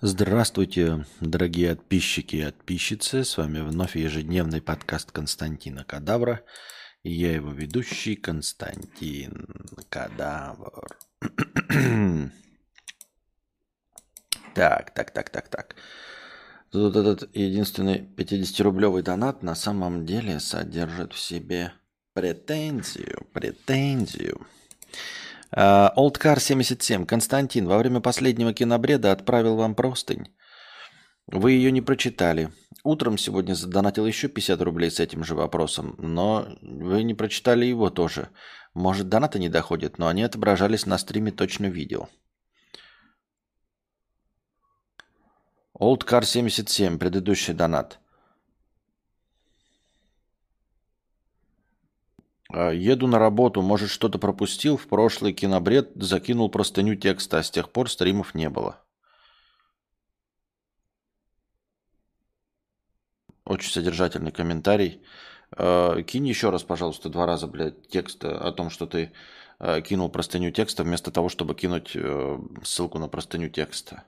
Здравствуйте, дорогие подписчики и подписчицы. С вами вновь ежедневный подкаст Константина Кадавра. И я его ведущий Константин Кадавр. так, так, так, так, так. Тут этот единственный 50-рублевый донат на самом деле содержит в себе претензию, претензию. Олдкар 77. Константин, во время последнего кинобреда отправил вам простынь. Вы ее не прочитали. Утром сегодня задонатил еще 50 рублей с этим же вопросом, но вы не прочитали его тоже. Может, донаты не доходят, но они отображались на стриме, точно видел. Олдкар 77, предыдущий донат. Еду на работу, может, что-то пропустил. В прошлый кинобред закинул простыню текста, а с тех пор стримов не было. Очень содержательный комментарий. А, кинь еще раз, пожалуйста, два раза, блядь, текст о том, что ты а, кинул простыню текста, вместо того, чтобы кинуть э, ссылку на простыню текста.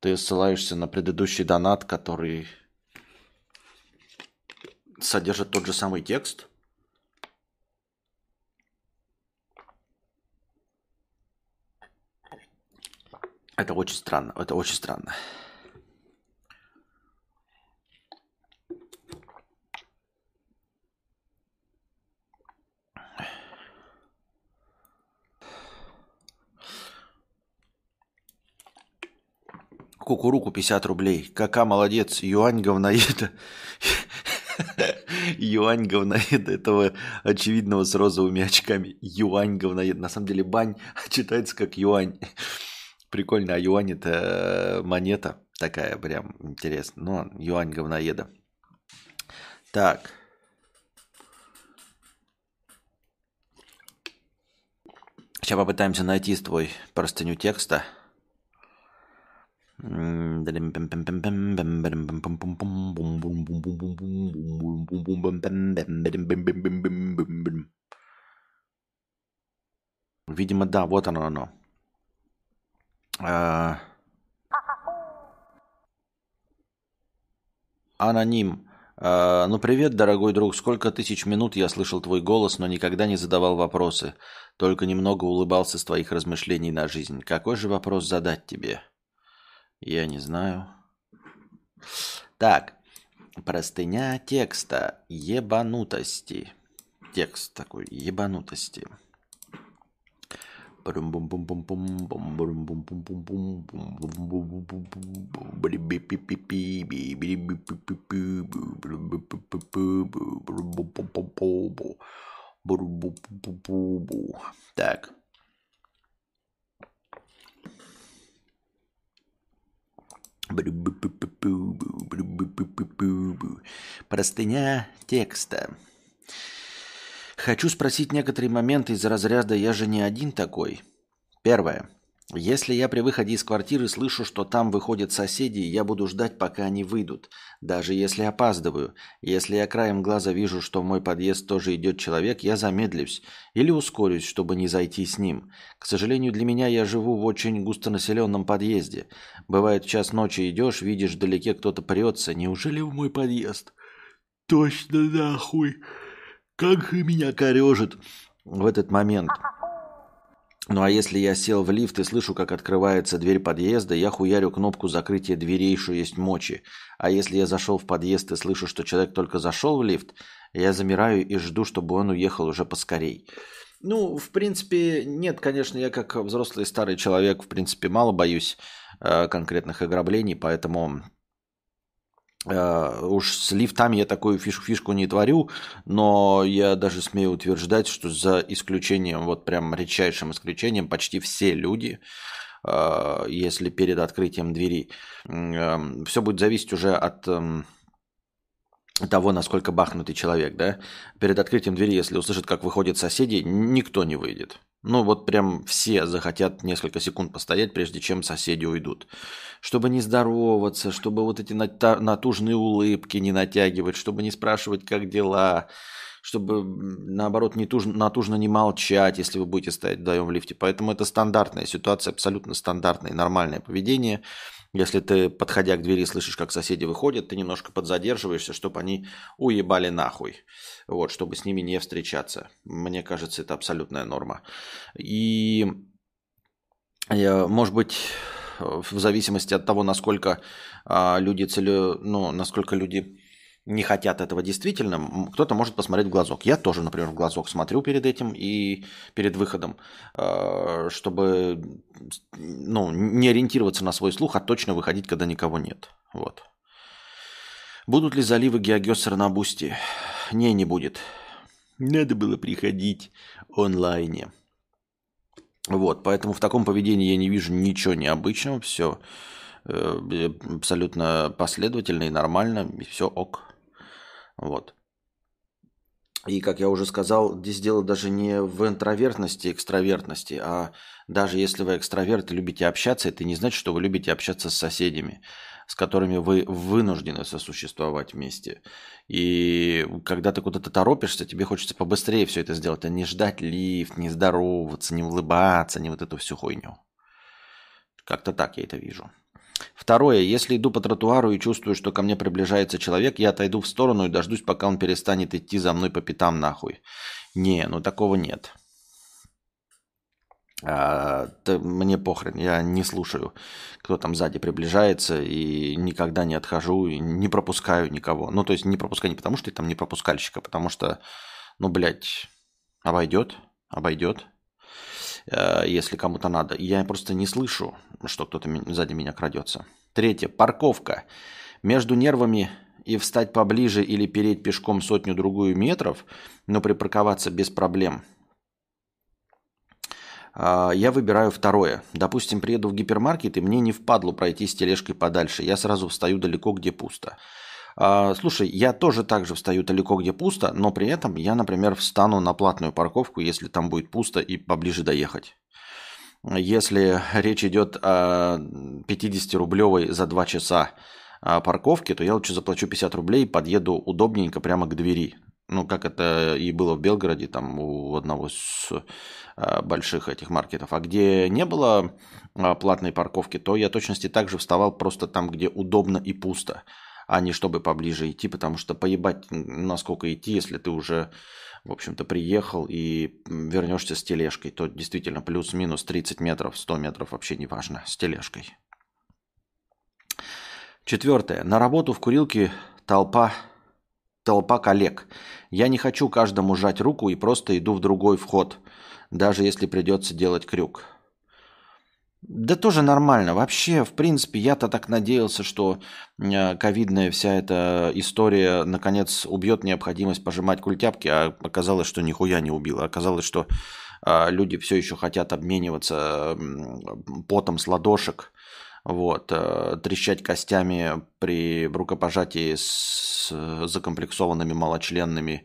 Ты ссылаешься на предыдущий донат, который содержит тот же самый текст – Это очень странно. Это очень странно. Кукуруку 50 рублей. Кака молодец. Юань говноеда. Юань говноеда этого очевидного с розовыми очками. Юань говноеда. На самом деле бань читается как юань. Прикольно, а юань это э, монета такая прям интересная. Ну, юань говноеда. Так. Сейчас попытаемся найти твой простыню текста. Видимо, да, вот оно оно. А, аноним. А, ну, привет, дорогой друг. Сколько тысяч минут я слышал твой голос, но никогда не задавал вопросы. Только немного улыбался с твоих размышлений на жизнь. Какой же вопрос задать тебе? Я не знаю. Так. Простыня текста. Ебанутости. Текст такой. Ебанутости. Так. Простыня текста. Хочу спросить некоторые моменты из разряда «я же не один такой». Первое. Если я при выходе из квартиры слышу, что там выходят соседи, я буду ждать, пока они выйдут, даже если опаздываю. Если я краем глаза вижу, что в мой подъезд тоже идет человек, я замедлюсь или ускорюсь, чтобы не зайти с ним. К сожалению, для меня я живу в очень густонаселенном подъезде. Бывает, в час ночи идешь, видишь вдалеке кто-то прется. Неужели в мой подъезд? Точно нахуй! Как меня корежит в этот момент. Ну а если я сел в лифт и слышу, как открывается дверь подъезда, я хуярю кнопку закрытия дверей, что есть мочи. А если я зашел в подъезд и слышу, что человек только зашел в лифт, я замираю и жду, чтобы он уехал уже поскорей. Ну, в принципе, нет, конечно, я как взрослый старый человек, в принципе, мало боюсь э, конкретных ограблений, поэтому уж с лифтами я такую фишку, фишку не творю, но я даже смею утверждать, что за исключением, вот прям редчайшим исключением, почти все люди, э, если перед открытием двери, эм, все будет зависеть уже от эм, того, насколько бахнутый человек, да. Перед открытием двери, если услышат, как выходят соседи, никто не выйдет. Ну вот прям все захотят несколько секунд постоять, прежде чем соседи уйдут. Чтобы не здороваться, чтобы вот эти натужные улыбки не натягивать, чтобы не спрашивать, как дела, чтобы, наоборот, не туж, натужно не молчать, если вы будете стоять вдвоем в лифте. Поэтому это стандартная ситуация, абсолютно стандартное, нормальное поведение. Если ты, подходя к двери, слышишь, как соседи выходят, ты немножко подзадерживаешься, чтобы они уебали нахуй. Вот, чтобы с ними не встречаться. Мне кажется, это абсолютная норма. И, может быть, в зависимости от того, насколько а, люди целю, ну, насколько люди не хотят этого действительно, кто-то может посмотреть в глазок. Я тоже, например, в глазок смотрю перед этим и перед выходом, а, чтобы ну, не ориентироваться на свой слух, а точно выходить, когда никого нет. Вот. Будут ли заливы GeoGuessr а на Boosty? Не, не будет. Надо было приходить онлайне. Вот, поэтому в таком поведении я не вижу ничего необычного, все э, абсолютно последовательно и нормально, и все ок. Вот. И, как я уже сказал, здесь дело даже не в интровертности, экстравертности, а даже если вы экстраверт и любите общаться, это не значит, что вы любите общаться с соседями, с которыми вы вынуждены сосуществовать вместе. И когда ты куда-то торопишься, тебе хочется побыстрее все это сделать, а не ждать лифт, не здороваться, не улыбаться, не вот эту всю хуйню. Как-то так я это вижу. Второе. Если иду по тротуару и чувствую, что ко мне приближается человек, я отойду в сторону и дождусь, пока он перестанет идти за мной по пятам нахуй. Не, ну такого нет. А, то мне похрен, я не слушаю, кто там сзади приближается, и никогда не отхожу, и не пропускаю никого. Ну, то есть не пропускаю не потому, что я там не пропускальщик, а потому что, ну, блядь, обойдет, обойдет, если кому-то надо. Я просто не слышу, что кто-то сзади меня крадется. Третье. Парковка. Между нервами и встать поближе или переть пешком сотню-другую метров, но припарковаться без проблем. А, я выбираю второе. Допустим, приеду в гипермаркет, и мне не впадло пройти с тележкой подальше. Я сразу встаю далеко, где пусто. А, слушай, я тоже так же встаю далеко, где пусто, но при этом я, например, встану на платную парковку, если там будет пусто и поближе доехать. Если речь идет о 50-рублевой за 2 часа а, парковке, то я лучше заплачу 50 рублей и подъеду удобненько прямо к двери. Ну, как это и было в Белгороде, там у одного из а, больших этих маркетов. А где не было платной парковки, то я точности также вставал просто там, где удобно и пусто а не чтобы поближе идти, потому что поебать, насколько идти, если ты уже, в общем-то, приехал и вернешься с тележкой, то действительно плюс-минус 30 метров, 100 метров вообще не важно, с тележкой. Четвертое. На работу в курилке толпа, толпа коллег. Я не хочу каждому жать руку и просто иду в другой вход, даже если придется делать крюк. Да тоже нормально. Вообще, в принципе, я-то так надеялся, что э, ковидная вся эта история наконец убьет необходимость пожимать культяпки, а оказалось, что нихуя не убила. Оказалось, что а, люди все еще хотят обмениваться потом с ладошек, вот, э, трещать костями при рукопожатии с закомплексованными малочленными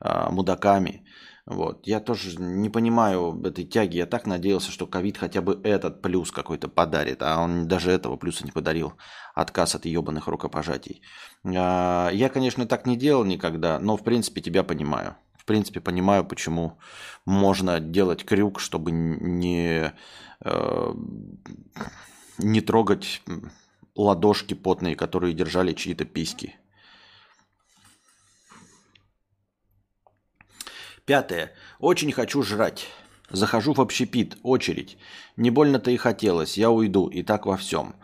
мудаками. Вот. Я тоже не понимаю этой тяги. Я так надеялся, что ковид хотя бы этот плюс какой-то подарит, а он даже этого плюса не подарил. Отказ от ебаных рукопожатий. А, я, конечно, так не делал никогда, но в принципе тебя понимаю. В принципе, понимаю, почему можно делать крюк, чтобы не, э, не трогать ладошки потные, которые держали чьи-то письки. Пятое. Очень хочу жрать. Захожу в общепит, очередь. Не больно-то и хотелось, я уйду, и так во всем.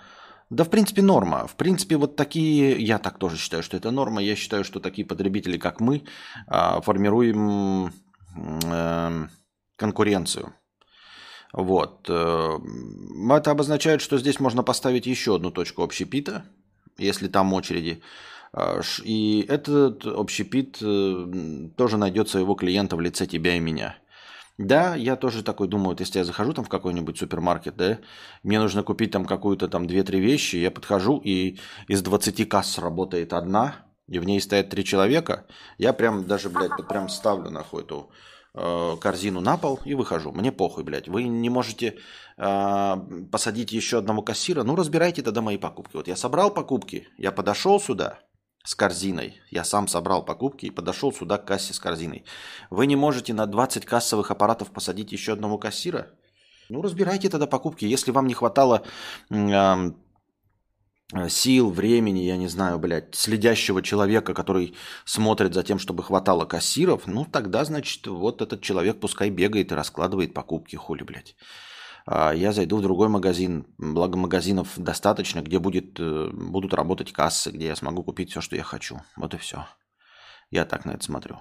Да, в принципе, норма. В принципе, вот такие, я так тоже считаю, что это норма. Я считаю, что такие потребители, как мы, а, формируем эм, конкуренцию. Вот. Э, это обозначает, что здесь можно поставить еще одну точку общепита, если там очереди. А, и этот общепит э, тоже найдет своего клиента в лице тебя и меня. Да, я тоже такой думаю, вот если я захожу там в какой-нибудь супермаркет, да, мне нужно купить там какую-то там 2-3 вещи, я подхожу, и из 20 касс работает одна, и в ней стоят три человека, я прям даже, блядь, прям ставлю нахуй эту э, корзину на пол и выхожу. Мне похуй, блядь. Вы не можете э, посадить еще одного кассира, ну разбирайте тогда мои покупки. Вот я собрал покупки, я подошел сюда, с корзиной. Я сам собрал покупки и подошел сюда к кассе с корзиной. Вы не можете на 20 кассовых аппаратов посадить еще одного кассира? Ну, разбирайте тогда покупки. Если вам не хватало э, сил, времени, я не знаю, блядь, следящего человека, который смотрит за тем, чтобы хватало кассиров, ну, тогда, значит, вот этот человек пускай бегает и раскладывает покупки, хули, блядь. А я зайду в другой магазин, благо магазинов достаточно, где будет, э, будут работать кассы, где я смогу купить все, что я хочу. Вот и все. Я так на это смотрю.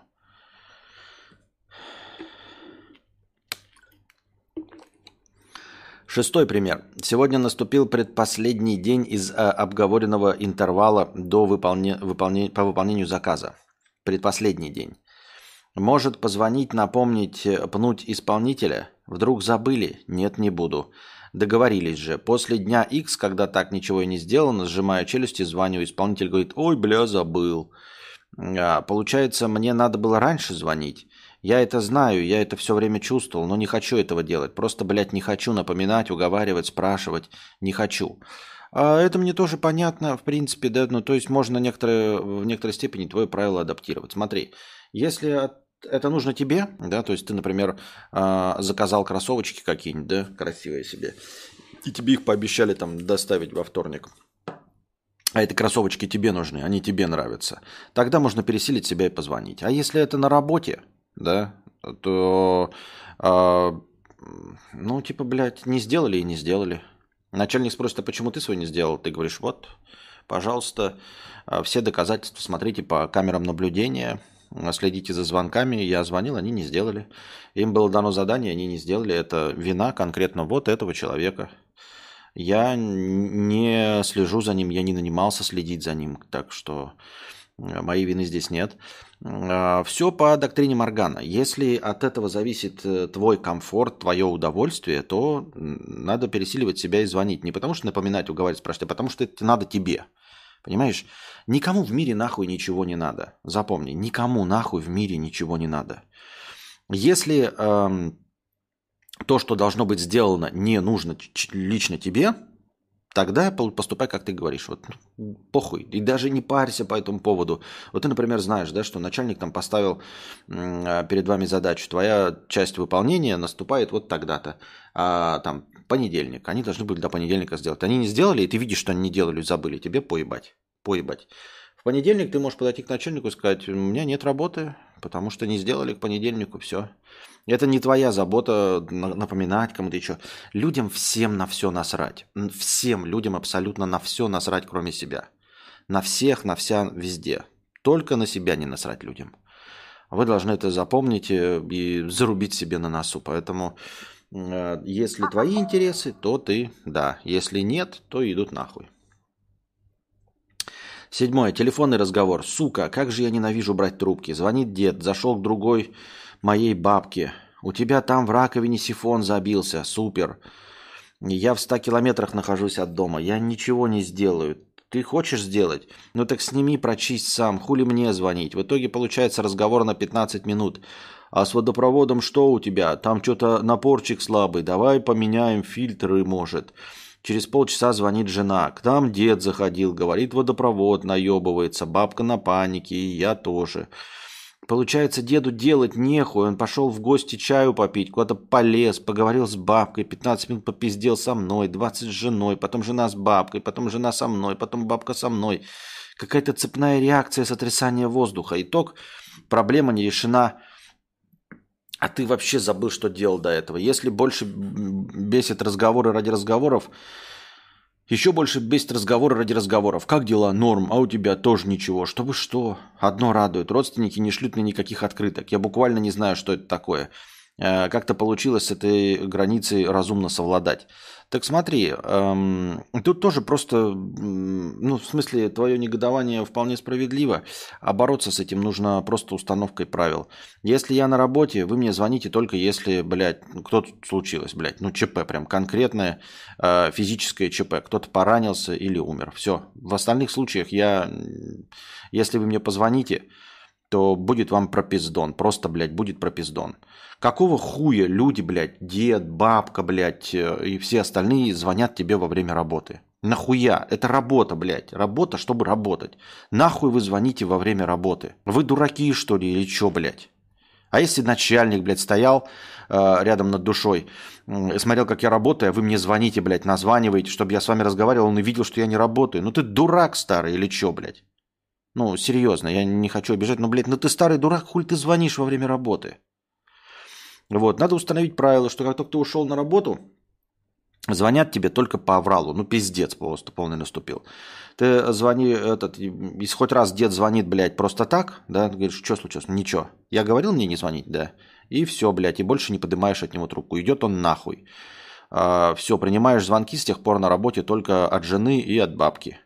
Шестой пример. Сегодня наступил предпоследний день из а, обговоренного интервала до выполне, выполне, по выполнению заказа. Предпоследний день. Может позвонить, напомнить, э, пнуть исполнителя? Вдруг забыли? Нет, не буду. Договорились же. После дня X, когда так ничего и не сделано, сжимая челюсти, звоню. Исполнитель говорит, ой, бля, забыл. А, получается, мне надо было раньше звонить. Я это знаю, я это все время чувствовал, но не хочу этого делать. Просто, блядь, не хочу напоминать, уговаривать, спрашивать. Не хочу. А это мне тоже понятно, в принципе, да, ну, то есть можно некоторые, в некоторой степени твое правило адаптировать. Смотри, если это нужно тебе, да, то есть ты, например, а, заказал кроссовочки какие-нибудь, да, красивые себе, и тебе их пообещали там доставить во вторник, а эти кроссовочки тебе нужны, они тебе нравятся, тогда можно пересилить себя и позвонить. А если это на работе, да, то, э, ну, типа, блядь, не сделали и не сделали. Начальник спросит, а почему ты свой не сделал? Ты говоришь, вот, пожалуйста, а, все доказательства смотрите по камерам наблюдения, следите за звонками. Я звонил, они не сделали. Им было дано задание, они не сделали. Это вина конкретно вот этого человека. Я не слежу за ним, я не нанимался следить за ним, так что э, моей вины здесь нет. А, Все по доктрине Моргана. Если от этого зависит э, твой комфорт, твое удовольствие, то надо пересиливать себя и звонить. Не потому что напоминать, уговаривать, спрашивать, а потому что это надо тебе. Понимаешь? Никому в мире нахуй ничего не надо. Запомни, никому нахуй в мире ничего не надо. Если эм, то, что должно быть сделано, не нужно лично тебе, тогда поступай, как ты говоришь. Вот похуй. И даже не парься по этому поводу. Вот ты, например, знаешь, да, что начальник там поставил э, перед вами задачу. Твоя часть выполнения наступает вот тогда-то. А там понедельник. Они должны были до понедельника сделать. Они не сделали, и ты видишь, что они не делали, забыли. Тебе поебать. Поебать. В понедельник ты можешь подойти к начальнику и сказать, у меня нет работы, потому что не сделали к понедельнику, все. Это не твоя забота напоминать кому-то еще. Людям всем на все насрать. Всем людям абсолютно на все насрать, кроме себя. На всех, на вся, везде. Только на себя не насрать людям. Вы должны это запомнить э, и зарубить себе на носу. Поэтому если твои интересы, то ты да. Если нет, то идут нахуй. Седьмое. Телефонный разговор. Сука, как же я ненавижу брать трубки. Звонит дед, зашел к другой моей бабке. У тебя там в раковине сифон забился. Супер. Я в ста километрах нахожусь от дома. Я ничего не сделаю. Ты хочешь сделать? Ну так сними, прочисть сам. Хули мне звонить? В итоге получается разговор на 15 минут. А с водопроводом что у тебя? Там что-то напорчик слабый. Давай поменяем фильтры, может. Через полчаса звонит жена. К нам дед заходил, говорит, водопровод наебывается, бабка на панике, и я тоже. Получается, деду делать нехуй. Он пошел в гости чаю попить, куда-то полез, поговорил с бабкой, 15 минут попиздел со мной, 20 с женой, потом жена с бабкой, потом жена со мной, потом бабка со мной. Какая-то цепная реакция сотрясания воздуха. Итог – проблема не решена а ты вообще забыл, что делал до этого. Если больше бесит разговоры ради разговоров, еще больше бесит разговоры ради разговоров. Как дела? Норм. А у тебя тоже ничего. Чтобы что? Одно радует. Родственники не шлют мне никаких открыток. Я буквально не знаю, что это такое. Э, как-то получилось с этой границей разумно совладать. Так смотри, эм, тут тоже просто, ну, в смысле, твое негодование вполне справедливо, а бороться с этим нужно просто установкой правил. Если я на работе, вы мне звоните только если, блядь, кто тут случилось, блядь, ну, ЧП, прям конкретное э, физическое ЧП, кто-то поранился или умер, все. В остальных случаях я, если вы мне позвоните, то будет вам пропиздон, просто, блядь, будет пропиздон. Какого хуя люди, блядь, дед, бабка, блядь, э, и все остальные звонят тебе во время работы? Нахуя? Это работа, блядь. Работа, чтобы работать. Нахуй вы звоните во время работы? Вы дураки, что ли, или что, блядь? А если начальник, блядь, стоял э, рядом над душой, э, смотрел, как я работаю, а вы мне звоните, блядь, названиваете, чтобы я с вами разговаривал, он и видел, что я не работаю. Ну ты дурак старый или что, блядь? Ну, серьезно, я не хочу обижать, но, блядь, ну ты старый дурак, хуй ты звонишь во время работы? Вот, надо установить правило, что как только ты ушел на работу, Звонят тебе только по авралу. Ну, пиздец просто полный наступил. Ты звони, этот, если хоть раз дед звонит, блядь, просто так, да, ты говоришь, что случилось? Ничего. Я говорил мне не звонить, да. И все, блядь, и больше не поднимаешь от него трубку. Идет он нахуй. А, все, принимаешь звонки с тех пор на работе только от жены и от бабки.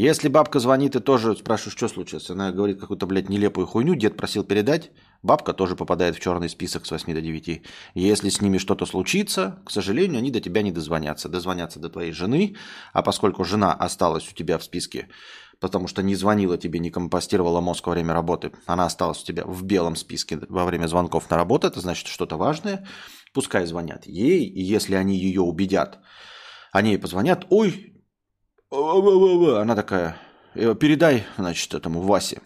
Если бабка звонит и тоже спрашиваешь, что случилось, она говорит какую-то, блядь, нелепую хуйню, дед просил передать, бабка тоже попадает в черный список с 8 до 9. Если с ними что-то случится, к сожалению, они до тебя не дозвонятся. Дозвонятся до твоей жены, а поскольку жена осталась у тебя в списке, потому что не звонила тебе, не компостировала мозг во время работы, она осталась у тебя в белом списке во время звонков на работу, это значит что-то важное, пускай звонят ей, и если они ее убедят, они ей позвонят, ой, она такая, «Э, передай, значит, этому Васе.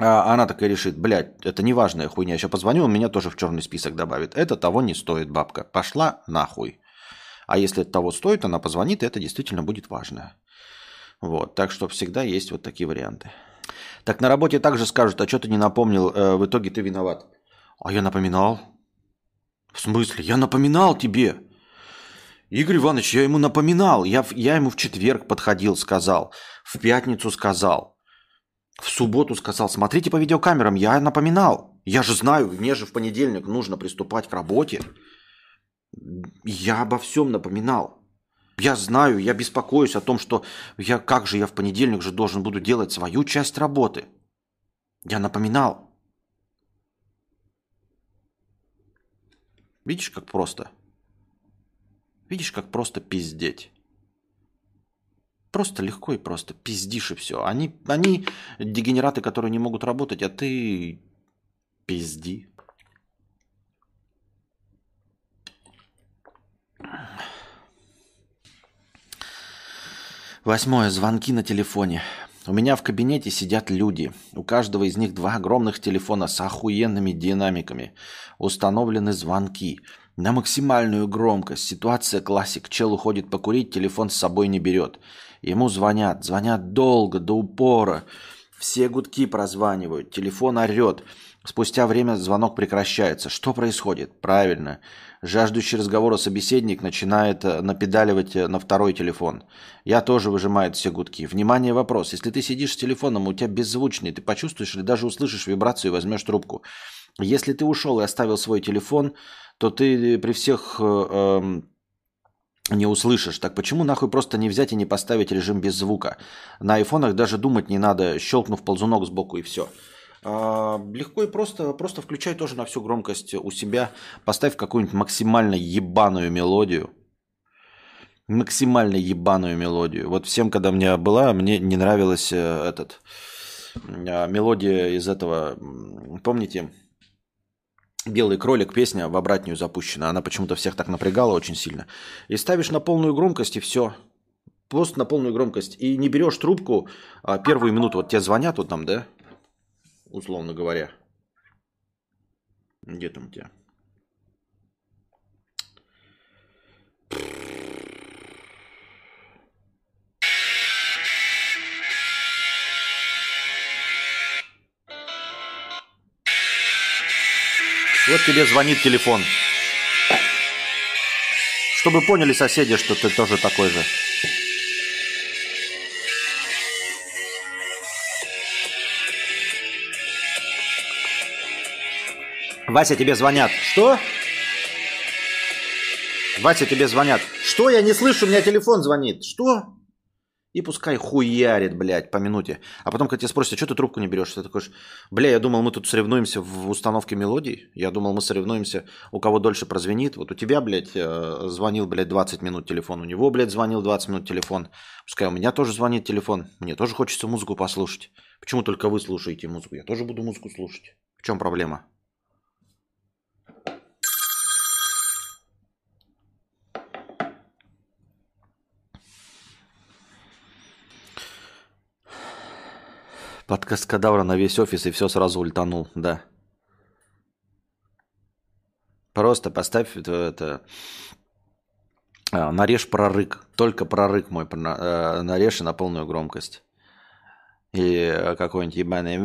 А она такая решит, блядь, это неважная хуйня, я сейчас позвоню, он меня тоже в черный список добавит. Это того не стоит, бабка. Пошла нахуй. А если это того стоит, она позвонит, и это действительно будет важно. Вот, так что всегда есть вот такие варианты. Так на работе также скажут, а что ты не напомнил, э, в итоге ты виноват. А я напоминал. В смысле? Я напоминал тебе. Игорь Иванович, я ему напоминал. Я, я ему в четверг подходил, сказал. В пятницу сказал. В субботу сказал. Смотрите по видеокамерам. Я напоминал. Я же знаю, мне же в понедельник нужно приступать к работе. Я обо всем напоминал. Я знаю, я беспокоюсь о том, что я как же я в понедельник же должен буду делать свою часть работы. Я напоминал. Видишь, как просто? Видишь, как просто пиздеть. Просто легко и просто пиздишь и все. Они, они дегенераты, которые не могут работать, а ты пизди. Восьмое. Звонки на телефоне. У меня в кабинете сидят люди. У каждого из них два огромных телефона с охуенными динамиками. Установлены звонки. На максимальную громкость. Ситуация классик. Чел уходит покурить, телефон с собой не берет. Ему звонят. Звонят долго, до упора. Все гудки прозванивают. Телефон орет. Спустя время звонок прекращается. Что происходит? Правильно. Жаждущий разговора собеседник начинает э, напедаливать э, на второй телефон. Я тоже выжимаю все гудки. Внимание, вопрос. Если ты сидишь с телефоном, у тебя беззвучный, ты почувствуешь или даже услышишь вибрацию и возьмешь трубку. Если ты ушел и оставил свой телефон, то ты при всех э, эм, не услышишь. Так почему нахуй просто не взять и не поставить режим без звука? На айфонах даже думать не надо, щелкнув ползунок сбоку и все. А, легко и просто, просто включай тоже на всю громкость у себя, поставь какую-нибудь максимально ебаную мелодию. Максимально ебаную мелодию. Вот всем, когда у меня была, мне не нравилась э, этот э, мелодия из этого, помните, Белый кролик, песня в обратную запущена. Она почему-то всех так напрягала очень сильно. И ставишь на полную громкость, и все. Просто на полную громкость. И не берешь трубку а первую минуту. Вот тебе звонят вот там, да? Условно говоря. Где там тебя? Вот тебе звонит телефон. Чтобы поняли соседи, что ты тоже такой же. Вася, тебе звонят. Что? Вася, тебе звонят. Что? Я не слышу, у меня телефон звонит. Что? И пускай хуярит, блядь, по минуте. А потом, когда тебя спросят, а что ты трубку не берешь? Ты такой, бля, я думал, мы тут соревнуемся в установке мелодий. Я думал, мы соревнуемся, у кого дольше прозвенит. Вот у тебя, блядь, э, звонил, блядь, 20 минут телефон. У него, блядь, звонил 20 минут телефон. Пускай у меня тоже звонит телефон. Мне тоже хочется музыку послушать. Почему только вы слушаете музыку? Я тоже буду музыку слушать. В чем проблема? Подкаст Кадавра на весь офис и все сразу ультанул, да. Просто поставь это, это а, нарежь прорык. Только прорык мой э, нарежь на полную громкость. И какой-нибудь ебаный...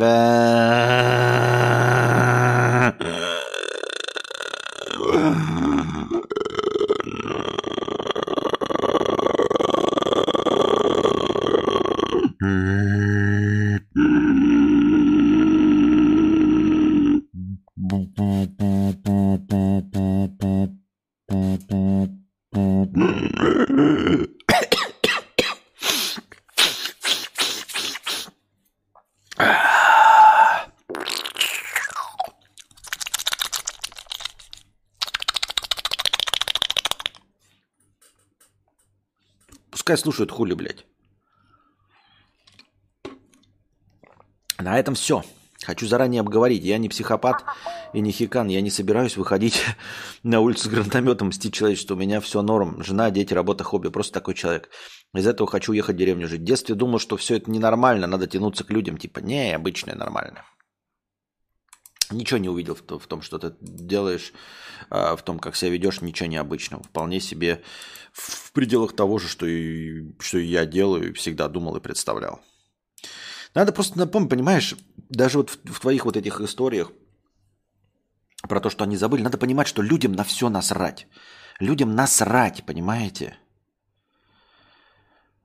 Пускай слушают хули, блядь. На этом все. Хочу заранее обговорить. Я не психопат и не хикан. Я не собираюсь выходить на улицу с гранатометом, мстить человечеству. У меня все норм. Жена, дети, работа, хобби. Просто такой человек. Из этого хочу уехать в деревню жить. В детстве думал, что все это ненормально. Надо тянуться к людям. Типа, не, обычное нормально. Ничего не увидел в, том, что ты делаешь, а, в том, как себя ведешь, ничего необычного. Вполне себе в пределах того же, что и, что и я делаю, всегда думал и представлял. Надо просто напомнить, понимаешь, даже вот в, в твоих вот этих историях про то, что они забыли, надо понимать, что людям на все насрать. Людям насрать, понимаете?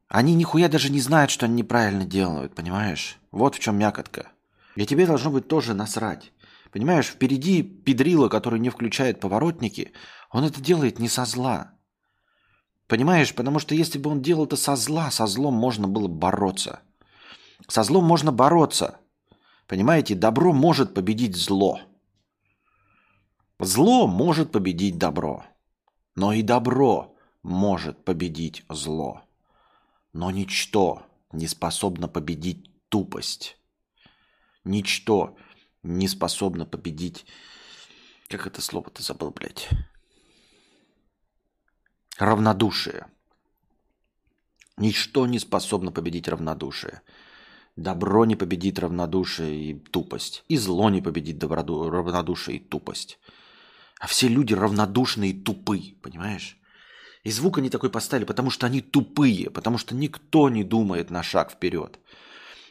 Они нихуя даже не знают, что они неправильно делают, понимаешь? Вот в чем мякотка. И тебе должно быть тоже насрать. Понимаешь, впереди педрила, который не включает поворотники, он это делает не со зла. Понимаешь, потому что если бы он делал это со зла, со злом можно было бороться. Со злом можно бороться. Понимаете, добро может победить зло. Зло может победить добро. Но и добро может победить зло. Но ничто не способно победить тупость. Ничто не способна победить... Как это слово-то забыл, блядь? Равнодушие. Ничто не способно победить равнодушие. Добро не победит равнодушие и тупость. И зло не победит доброду, равнодушие и тупость. А все люди равнодушные и тупые, понимаешь? И звук они такой поставили, потому что они тупые, потому что никто не думает на шаг вперед.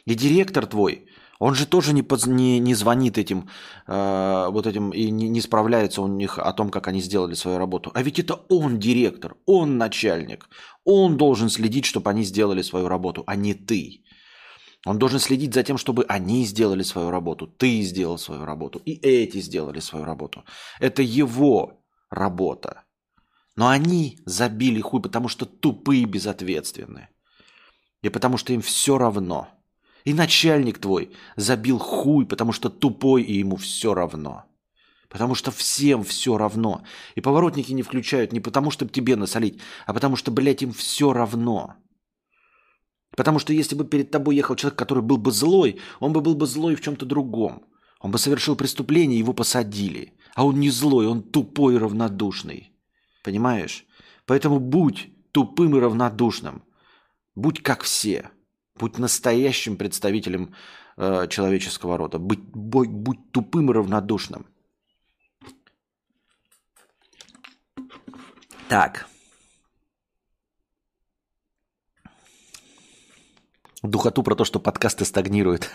И директор твой, он же тоже не, поз... не, не звонит этим, э, вот этим и не, не справляется у них о том, как они сделали свою работу. А ведь это он директор, он начальник. Он должен следить, чтобы они сделали свою работу, а не ты. Он должен следить за тем, чтобы они сделали свою работу, ты сделал свою работу, и эти сделали свою работу. Это его работа. Но они забили хуй, потому что тупые и безответственные. И потому что им все равно – и начальник твой забил хуй, потому что тупой, и ему все равно. Потому что всем все равно. И поворотники не включают не потому, чтобы тебе насолить, а потому что, блядь, им все равно. Потому что если бы перед тобой ехал человек, который был бы злой, он бы был бы злой в чем-то другом. Он бы совершил преступление, его посадили. А он не злой, он тупой и равнодушный. Понимаешь? Поэтому будь тупым и равнодушным. Будь как все. Будь настоящим представителем э, человеческого рода. Будь, будь, будь тупым и равнодушным. Так. Духоту про то, что подкасты стагнируют.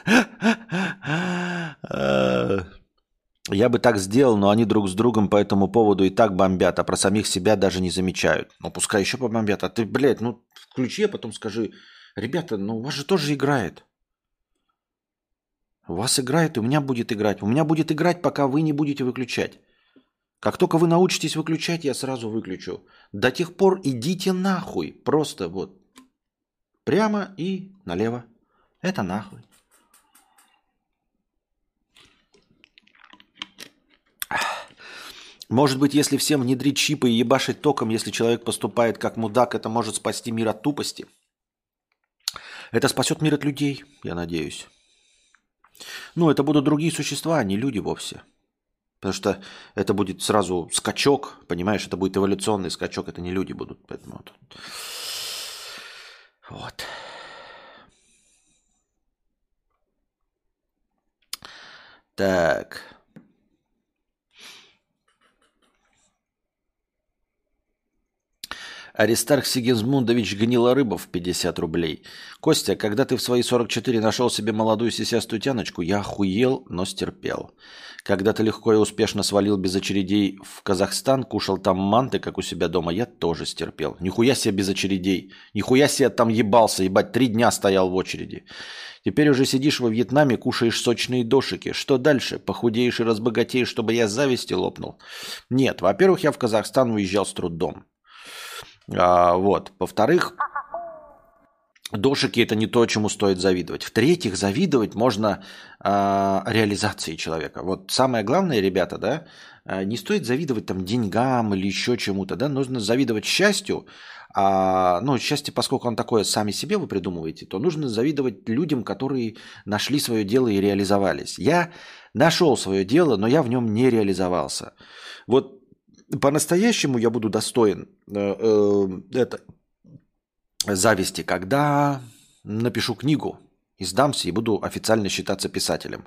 Я бы так сделал, но они друг с другом по этому поводу и так бомбят, а про самих себя даже не замечают. Ну, пускай еще побомбят. А ты, блядь, ну, включи, а потом скажи, Ребята, ну у вас же тоже играет. У вас играет, и у меня будет играть. У меня будет играть, пока вы не будете выключать. Как только вы научитесь выключать, я сразу выключу. До тех пор идите нахуй. Просто вот. Прямо и налево. Это нахуй. Может быть, если всем внедрить чипы и ебашить током, если человек поступает как мудак, это может спасти мир от тупости? Это спасет мир от людей, я надеюсь. Ну, это будут другие существа, а не люди вовсе. Потому что это будет сразу скачок, понимаешь, это будет эволюционный скачок, это не люди будут. Поэтому вот. вот. Так. Аристарх Сигизмундович Гнилорыбов, 50 рублей. Костя, когда ты в свои 44 нашел себе молодую сисястую тяночку, я охуел, но стерпел. Когда ты легко и успешно свалил без очередей в Казахстан, кушал там манты, как у себя дома, я тоже стерпел. Нихуя себе без очередей. Нихуя себе там ебался, ебать, три дня стоял в очереди. Теперь уже сидишь во Вьетнаме, кушаешь сочные дошики. Что дальше? Похудеешь и разбогатеешь, чтобы я зависти лопнул? Нет, во-первых, я в Казахстан уезжал с трудом. А, вот. Во-вторых, дошики это не то, чему стоит завидовать. В-третьих, завидовать можно а, реализации человека. Вот самое главное, ребята, да, а, не стоит завидовать там деньгам или еще чему-то, да, нужно завидовать счастью, а, ну, счастье, поскольку он такое сами себе вы придумываете, то нужно завидовать людям, которые нашли свое дело и реализовались. Я нашел свое дело, но я в нем не реализовался. Вот по-настоящему я буду достоин э, э, это, зависти, когда напишу книгу, издамся и буду официально считаться писателем.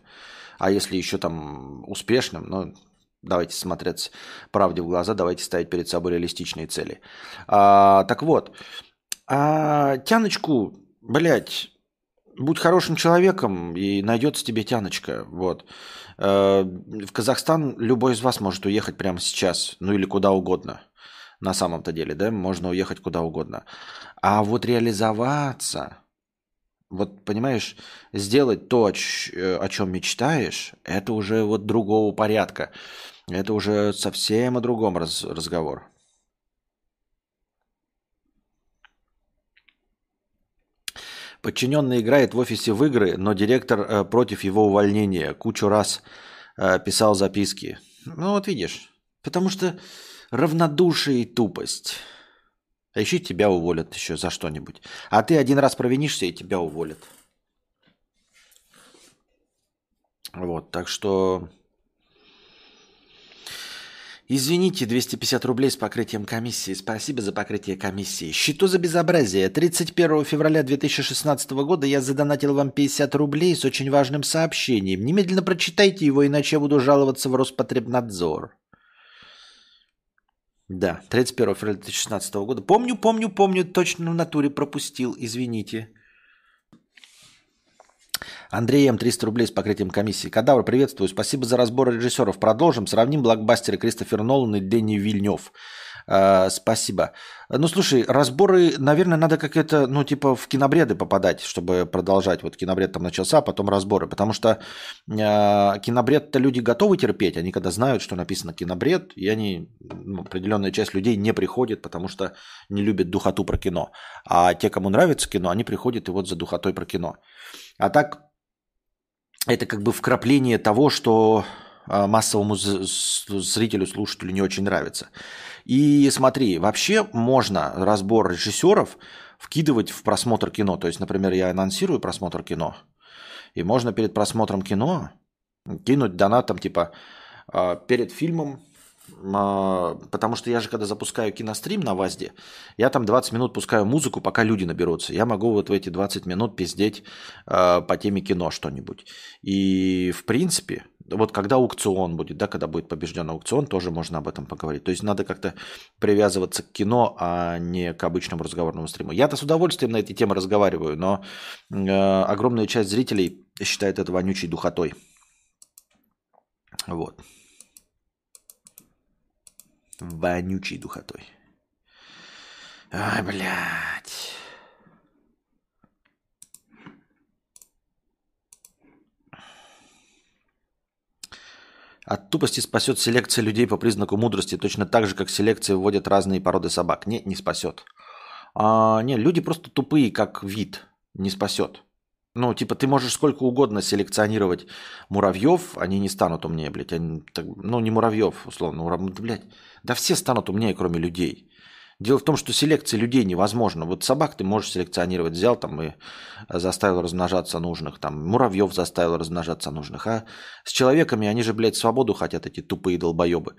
А если еще там успешным, ну, давайте смотреть правде в глаза, давайте ставить перед собой реалистичные цели. А, так вот, а тяночку, блядь, будь хорошим человеком, и найдется тебе тяночка. Вот. Э, в Казахстан любой из вас может уехать прямо сейчас, ну или куда угодно. На самом-то деле, да, можно уехать куда угодно. А вот реализоваться, вот понимаешь, сделать то, о чем мечтаешь, это уже вот другого порядка. Это уже совсем о другом раз, разговор. Подчиненный играет в офисе в игры, но директор э, против его увольнения. Кучу раз э, писал записки. Ну вот видишь. Потому что равнодушие и тупость. А еще тебя уволят еще за что-нибудь. А ты один раз провинишься, и тебя уволят. Вот, так что Извините, 250 рублей с покрытием комиссии. Спасибо за покрытие комиссии. Что за безобразие? 31 февраля 2016 года я задонатил вам 50 рублей с очень важным сообщением. Немедленно прочитайте его, иначе я буду жаловаться в Роспотребнадзор. Да, 31 февраля 2016 года. Помню, помню, помню, точно в натуре пропустил, извините. Андрей М. 300 рублей с покрытием комиссии. Кадавр, приветствую. Спасибо за разбор режиссеров. Продолжим. Сравним блокбастеры Кристофер Нолан и Дэнни Вильнев. Uh, спасибо. Ну, слушай, разборы, наверное, надо как это, ну, типа в кинобреды попадать, чтобы продолжать. Вот кинобред там начался, а потом разборы. Потому что uh, кинобред-то люди готовы терпеть. Они когда знают, что написано кинобред, и они, ну, определенная часть людей не приходит, потому что не любят духоту про кино. А те, кому нравится кино, они приходят и вот за духотой про кино. А так это как бы вкрапление того, что а, массовому зрителю, слушателю не очень нравится. И смотри, вообще можно разбор режиссеров вкидывать в просмотр кино. То есть, например, я анонсирую просмотр кино, и можно перед просмотром кино кинуть донат там типа а, перед фильмом потому что я же, когда запускаю кинострим на ВАЗДе, я там 20 минут пускаю музыку, пока люди наберутся. Я могу вот в эти 20 минут пиздеть э, по теме кино что-нибудь. И, в принципе, вот когда аукцион будет, да, когда будет побежден аукцион, тоже можно об этом поговорить. То есть надо как-то привязываться к кино, а не к обычному разговорному стриму. Я-то с удовольствием на эти темы разговариваю, но э, огромная часть зрителей считает это вонючей духотой. Вот вонючей духотой. Ай, блядь. От тупости спасет селекция людей по признаку мудрости, точно так же, как селекция вводит разные породы собак. Нет, не спасет. А, нет, люди просто тупые, как вид. Не спасет. Ну, типа, ты можешь сколько угодно селекционировать муравьев, они не станут умнее, блядь. Они, ну, не муравьев, условно. Мурав... Блядь, да все станут умнее, кроме людей. Дело в том, что селекция людей невозможна. Вот собак ты можешь селекционировать, взял там и заставил размножаться нужных, там муравьев заставил размножаться нужных. А с человеками они же, блядь, свободу хотят, эти тупые долбоебы.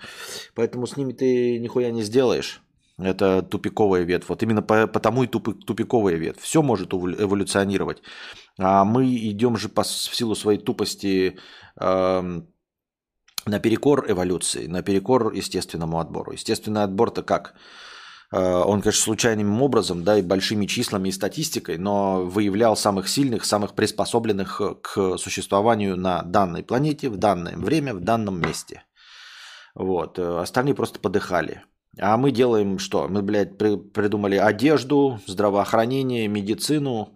Поэтому с ними ты нихуя не сделаешь. Это тупиковая ветвь. Вот именно по, потому и тупи, тупиковая ветвь. Все может эволюционировать. А мы идем же по, в силу своей тупости э, наперекор эволюции, наперекор естественному отбору. Естественный отбор-то как? Э, он, конечно, случайным образом, да, и большими числами и статистикой, но выявлял самых сильных, самых приспособленных к существованию на данной планете, в данное время, в данном месте. Вот. Э, остальные просто подыхали. А мы делаем что? Мы, блядь, при, придумали одежду, здравоохранение, медицину,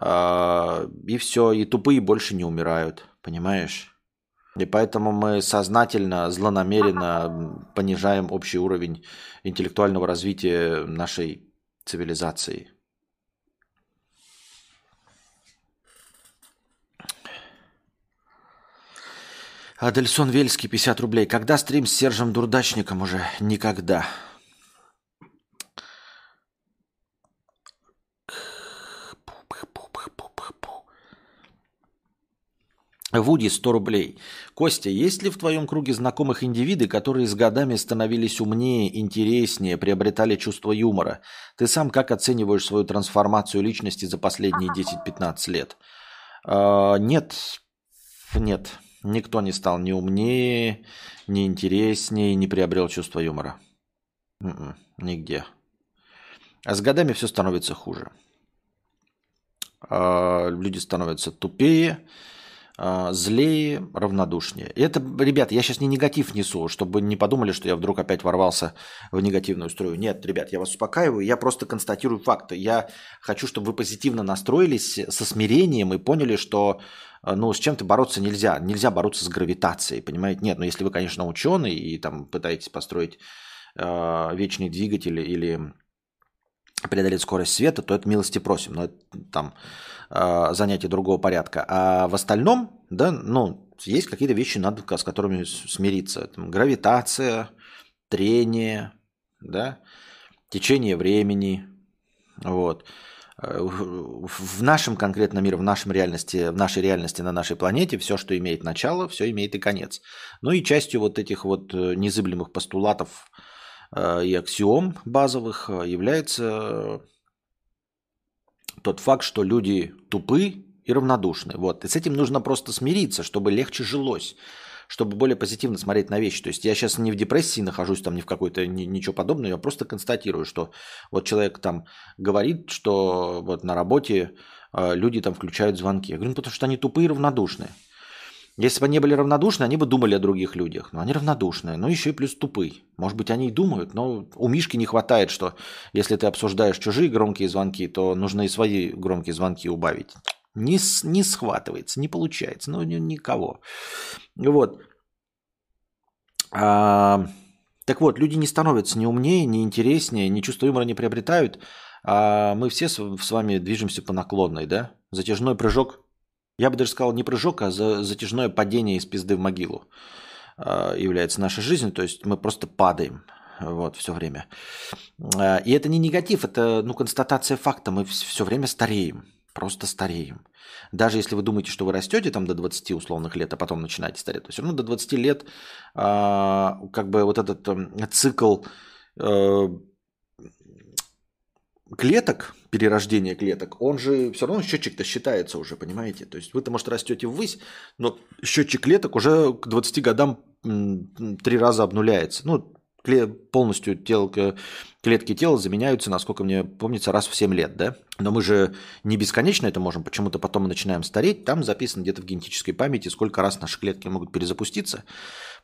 э, и все, и тупые больше не умирают, понимаешь? И поэтому мы сознательно, злонамеренно понижаем общий уровень интеллектуального развития нашей цивилизации. Адельсон Вельский, 50 рублей. Когда стрим с Сержем Дурдачником уже? Никогда. Вуди 100 рублей. Костя, есть ли в твоем круге знакомых индивиды, которые с годами становились умнее, интереснее, приобретали чувство юмора? Ты сам как оцениваешь свою трансформацию личности за последние 10-15 лет? А, нет, нет. Никто не стал ни умнее, ни интереснее, не приобрел чувство юмора. М-м, нигде. А с годами все становится хуже. А, люди становятся тупее, злее, равнодушнее. И это, ребят, я сейчас не негатив несу, чтобы не подумали, что я вдруг опять ворвался в негативную струю. Нет, ребят, я вас успокаиваю, я просто констатирую факты. Я хочу, чтобы вы позитивно настроились со смирением и поняли, что а, ну, с чем-то бороться нельзя. Нельзя бороться с гравитацией, понимаете? Нет, но если вы, конечно, ученый и там пытаетесь построить э, вечный двигатель или преодолеть скорость света, то это милости просим. Но это там э, занятие другого порядка. А в остальном, да, ну, есть какие-то вещи, надо, с которыми смириться. Там, гравитация, трение, да, течение времени, вот. Э, в нашем конкретном мире, в нашем реальности, в нашей реальности на нашей планете все, что имеет начало, все имеет и конец. Ну и частью вот этих вот э, незыблемых постулатов э, и аксиом базовых является тот факт, что люди тупы и равнодушны. Вот. И с этим нужно просто смириться, чтобы легче жилось, чтобы более позитивно смотреть на вещи. То есть я сейчас не в депрессии нахожусь, там ни в какой-то ни, ничего подобного, я просто констатирую, что вот человек там говорит, что вот на работе э, люди там включают звонки. Я говорю, ну, потому что они тупые и равнодушные. Если бы они были равнодушны, они бы думали о других людях. Но они равнодушные, но еще и плюс тупые. Может быть, они и думают, но у Мишки не хватает, что если ты обсуждаешь чужие громкие звонки, то нужно и свои громкие звонки убавить. Не, не схватывается, не получается, ну никого. Вот. А, так вот, люди не становятся ни умнее, ни интереснее, ни чувство юмора не приобретают, а мы все с, с вами движемся по наклонной, да? Затяжной прыжок я бы даже сказал не прыжок, а за затяжное падение из пизды в могилу а, является нашей жизнью. То есть мы просто падаем вот, все время. А, и это не негатив, это ну, констатация факта. Мы все время стареем, просто стареем. Даже если вы думаете, что вы растете там до 20 условных лет, а потом начинаете стареть, то все равно до 20 лет а, как бы вот этот эм, цикл э, клеток, перерождение клеток, он же все равно счетчик-то считается уже, понимаете? То есть вы-то, может, растете ввысь, но счетчик клеток уже к 20 годам три раза обнуляется. Ну, полностью тел, клетки тела заменяются, насколько мне помнится, раз в 7 лет, да? Но мы же не бесконечно это можем, почему-то потом мы начинаем стареть, там записано где-то в генетической памяти, сколько раз наши клетки могут перезапуститься,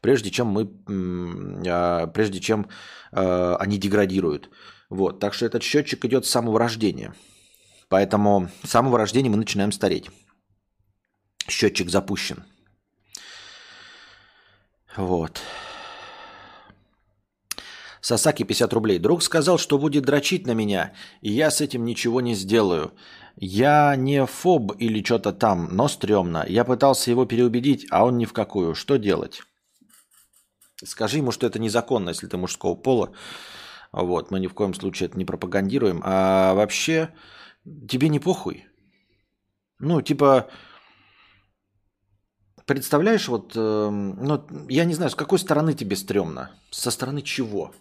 прежде чем мы, а, прежде чем а, они деградируют. Вот, так что этот счетчик идет с самого рождения. Поэтому с самого рождения мы начинаем стареть. Счетчик запущен. Вот. Сасаки 50 рублей. Друг сказал, что будет дрочить на меня, и я с этим ничего не сделаю. Я не фоб или что-то там, но стрёмно. Я пытался его переубедить, а он ни в какую. Что делать? Скажи ему, что это незаконно, если ты мужского пола. Вот, мы ни в коем случае это не пропагандируем. А вообще, тебе не похуй. Ну, типа, представляешь, вот, э, ну, я не знаю, с какой стороны тебе стрёмно? Со стороны чего?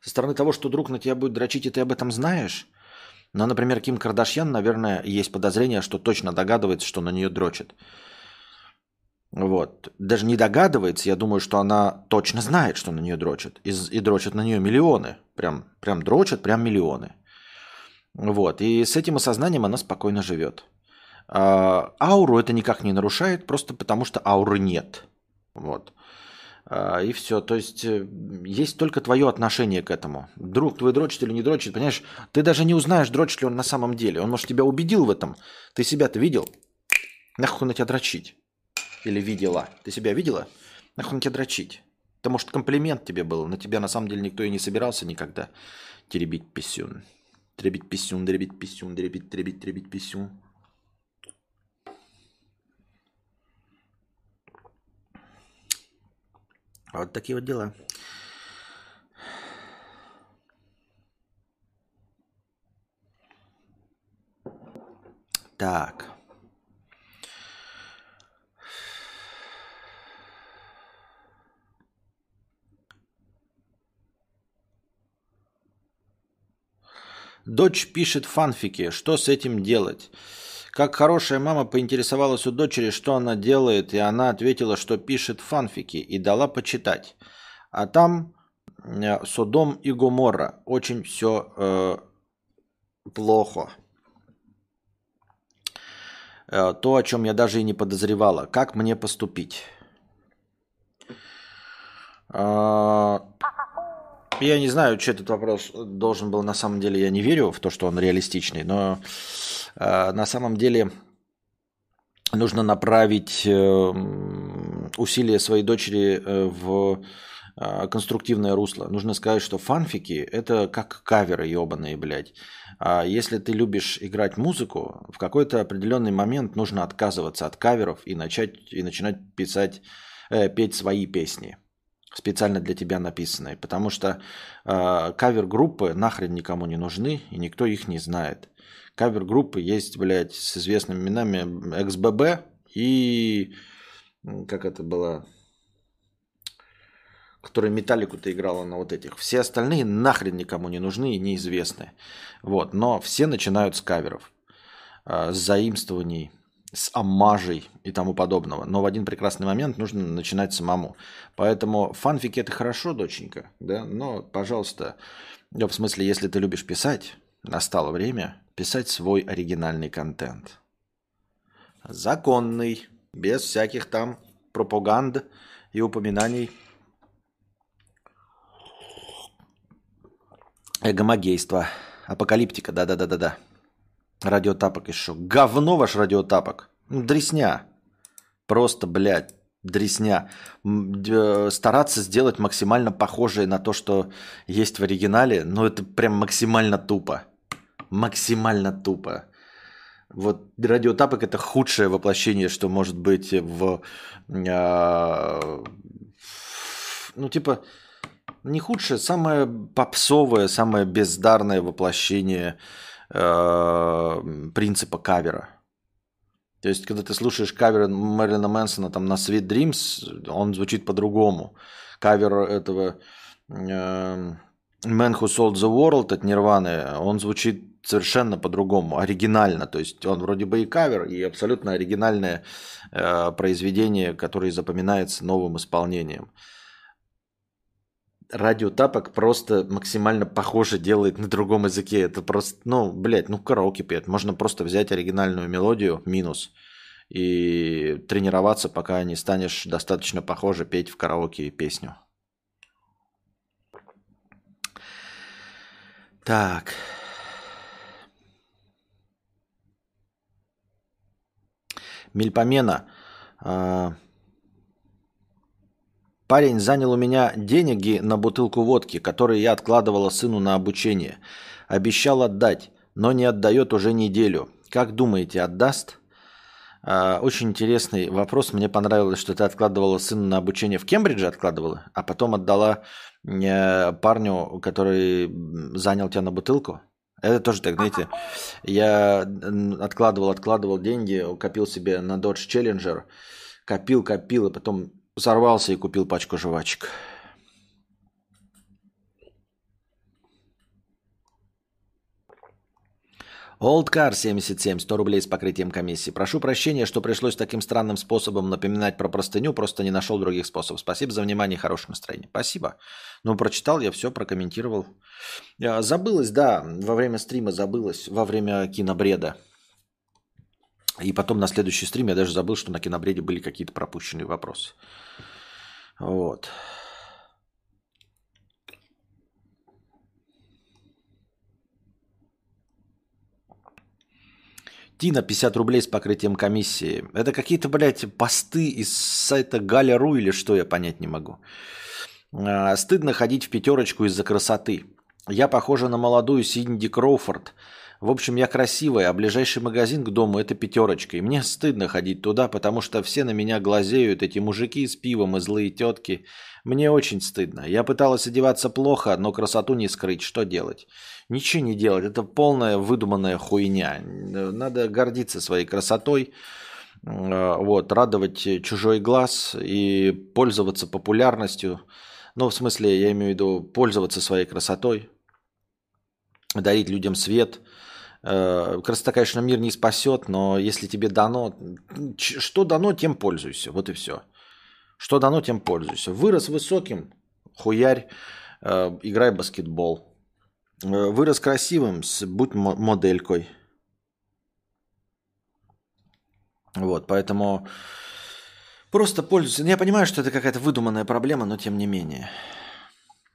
Со стороны того, что друг на тебя будет дрочить, и ты об этом знаешь. Но, например, Ким Кардашьян, наверное, есть подозрение, что точно догадывается, что на нее дрочит. Вот. Даже не догадывается, я думаю, что она точно знает, что на нее дрочат. И, и дрочат на нее миллионы. Прям, прям дрочат, прям миллионы. Вот. И с этим осознанием она спокойно живет. А, ауру это никак не нарушает, просто потому что ауры нет. Вот. А, и все. То есть э, есть только твое отношение к этому. Друг твой дрочит или не дрочит, понимаешь? Ты даже не узнаешь, дрочит ли он на самом деле. Он, может, тебя убедил в этом. Ты себя-то видел? Нахуй на тебя дрочить? Или видела? Ты себя видела? Нахуй на тебя дрочить? Это, может, комплимент тебе был. На тебя на самом деле никто и не собирался никогда теребить писюн. Требить писюн, требить писюн, требить, требить, требить писюн. Вот такие вот дела. Так. Дочь пишет фанфики. Что с этим делать? Как хорошая мама поинтересовалась у дочери, что она делает, и она ответила, что пишет фанфики, и дала почитать. А там э, Содом и Гоморра. Очень все э, плохо. Э, то, о чем я даже и не подозревала. Как мне поступить? Э, я не знаю, что этот вопрос должен был на самом деле. Я не верю в то, что он реалистичный, но э, на самом деле нужно направить э, усилия своей дочери э, в э, конструктивное русло. Нужно сказать, что фанфики – это как каверы ебаные, блядь. А если ты любишь играть музыку, в какой-то определенный момент нужно отказываться от каверов и начать и начинать писать, э, петь свои песни – специально для тебя написанные, потому что э, кавер-группы нахрен никому не нужны, и никто их не знает. Кавер-группы есть, блядь, с известными именами XBB и... Как это было? Которая Металлику-то играла на вот этих. Все остальные нахрен никому не нужны и неизвестны. Вот. Но все начинают с каверов, э, с заимствований, с амажей и тому подобного. Но в один прекрасный момент нужно начинать самому. Поэтому фанфики это хорошо, доченька, да, но, пожалуйста, в смысле, если ты любишь писать, настало время писать свой оригинальный контент. Законный, без всяких там пропаганд и упоминаний эгомогейства. Апокалиптика, да-да-да-да-да. Радиотапок еще. Говно ваш радиотапок. Дресня. Просто, блядь, дресня. Стараться сделать максимально похожее на то, что есть в оригинале, но это прям максимально тупо. Максимально тупо. Вот радиотапок это худшее воплощение, что может быть в... Э, ну, типа, не худшее, самое попсовое, самое бездарное воплощение Э, принципа кавера. То есть, когда ты слушаешь кавер Мэрилина Мэнсона там на Sweet Dreams, он звучит по-другому. Кавер этого э, Man Who Sold the World от Нирваны, он звучит совершенно по-другому, оригинально. То есть он вроде бы и кавер, и абсолютно оригинальное э, произведение, которое запоминается новым исполнением радиотапок просто максимально похоже делает на другом языке. Это просто, ну, блядь, ну караоке петь. Можно просто взять оригинальную мелодию, минус, и тренироваться, пока не станешь достаточно похоже петь в караоке песню. Так. Мельпомена. Парень занял у меня деньги на бутылку водки, которые я откладывала сыну на обучение. Обещал отдать, но не отдает уже неделю. Как думаете, отдаст? А, очень интересный вопрос. Мне понравилось, что ты откладывала сыну на обучение в Кембридже, откладывала, а потом отдала э, парню, который занял тебя на бутылку. Это тоже так, знаете, я откладывал, откладывал деньги, копил себе на Dodge Challenger, копил, копил, и потом Сорвался и купил пачку жвачек. Олдкар 77, 100 рублей с покрытием комиссии. Прошу прощения, что пришлось таким странным способом напоминать про простыню, просто не нашел других способов. Спасибо за внимание и хорошее настроение. Спасибо. Ну, прочитал я все, прокомментировал. А, забылось, да, во время стрима забылось, во время кинобреда. И потом на следующий стрим я даже забыл, что на кинобреде были какие-то пропущенные вопросы. Вот. Тина 50 рублей с покрытием комиссии. Это какие-то, блядь, посты из сайта Галя.ру или что, я понять не могу. А, стыдно ходить в пятерочку из-за красоты. Я похожа на молодую Синди Кроуфорд. В общем, я красивая, а ближайший магазин к дому – это пятерочка. И мне стыдно ходить туда, потому что все на меня глазеют, эти мужики с пивом и злые тетки. Мне очень стыдно. Я пыталась одеваться плохо, но красоту не скрыть. Что делать? Ничего не делать. Это полная выдуманная хуйня. Надо гордиться своей красотой, э, вот, радовать чужой глаз и пользоваться популярностью. Ну, в смысле, я имею в виду пользоваться своей красотой, дарить людям свет. Э, красота, конечно, мир не спасет, но если тебе дано, что дано, тем пользуйся. Вот и все. Что дано, тем пользуйся. Вырос высоким, хуярь, э, играй в баскетбол. Э, вырос красивым, будь моделькой. Вот, поэтому просто пользуйся. Ну, я понимаю, что это какая-то выдуманная проблема, но тем не менее.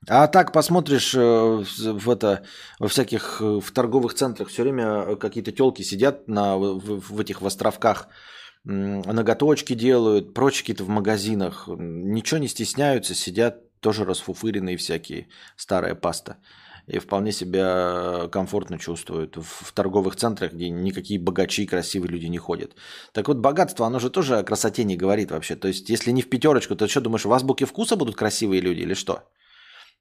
А так посмотришь э, в это во всяких э, в торговых центрах все время какие-то телки сидят на в, в этих в островках, ноготочки делают, прочки-то в магазинах, ничего не стесняются, сидят тоже расфуфыренные всякие, старая паста и вполне себя комфортно чувствуют в торговых центрах, где никакие богачи и красивые люди не ходят. Так вот, богатство, оно же тоже о красоте не говорит вообще. То есть, если не в пятерочку, то что, думаешь, в азбуке вкуса будут красивые люди или что?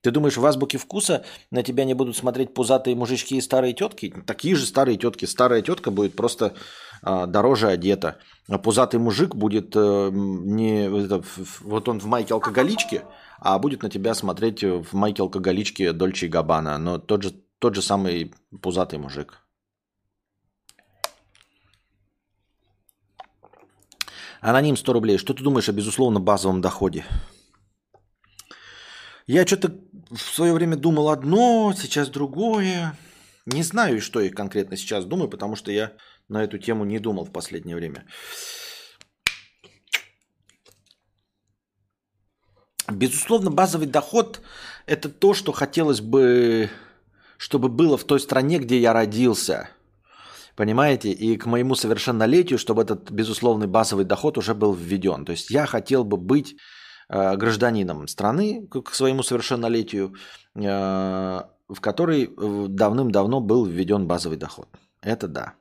Ты думаешь, в азбуке вкуса на тебя не будут смотреть пузатые мужички и старые тетки? Такие же старые тетки. Старая тетка будет просто а, дороже одета. А пузатый мужик будет а, не... Это, вот он в майке алкоголички, а будет на тебя смотреть в майке алкоголичке Дольче и Габбана, но тот же, тот же самый пузатый мужик. Аноним 100 рублей. Что ты думаешь о безусловно базовом доходе? Я что-то в свое время думал одно, сейчас другое. Не знаю, что я конкретно сейчас думаю, потому что я на эту тему не думал в последнее время. Безусловно, базовый доход – это то, что хотелось бы, чтобы было в той стране, где я родился. Понимаете? И к моему совершеннолетию, чтобы этот безусловный базовый доход уже был введен. То есть я хотел бы быть гражданином страны к своему совершеннолетию, э, в которой э, давным-давно был введен базовый доход. Это да.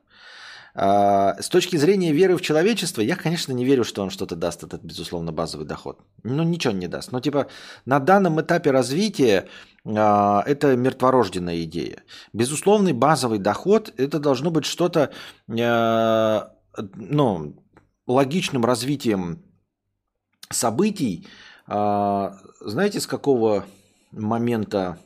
А, с точки зрения веры в человечество, я, конечно, не верю, что он что-то даст, этот, безусловно, базовый доход. Ну, ничего не даст. Но, типа, на данном этапе развития а, это мертворожденная идея. Безусловный базовый доход – это должно быть что-то, а, ну, логичным развитием событий. Знаете, с какого момента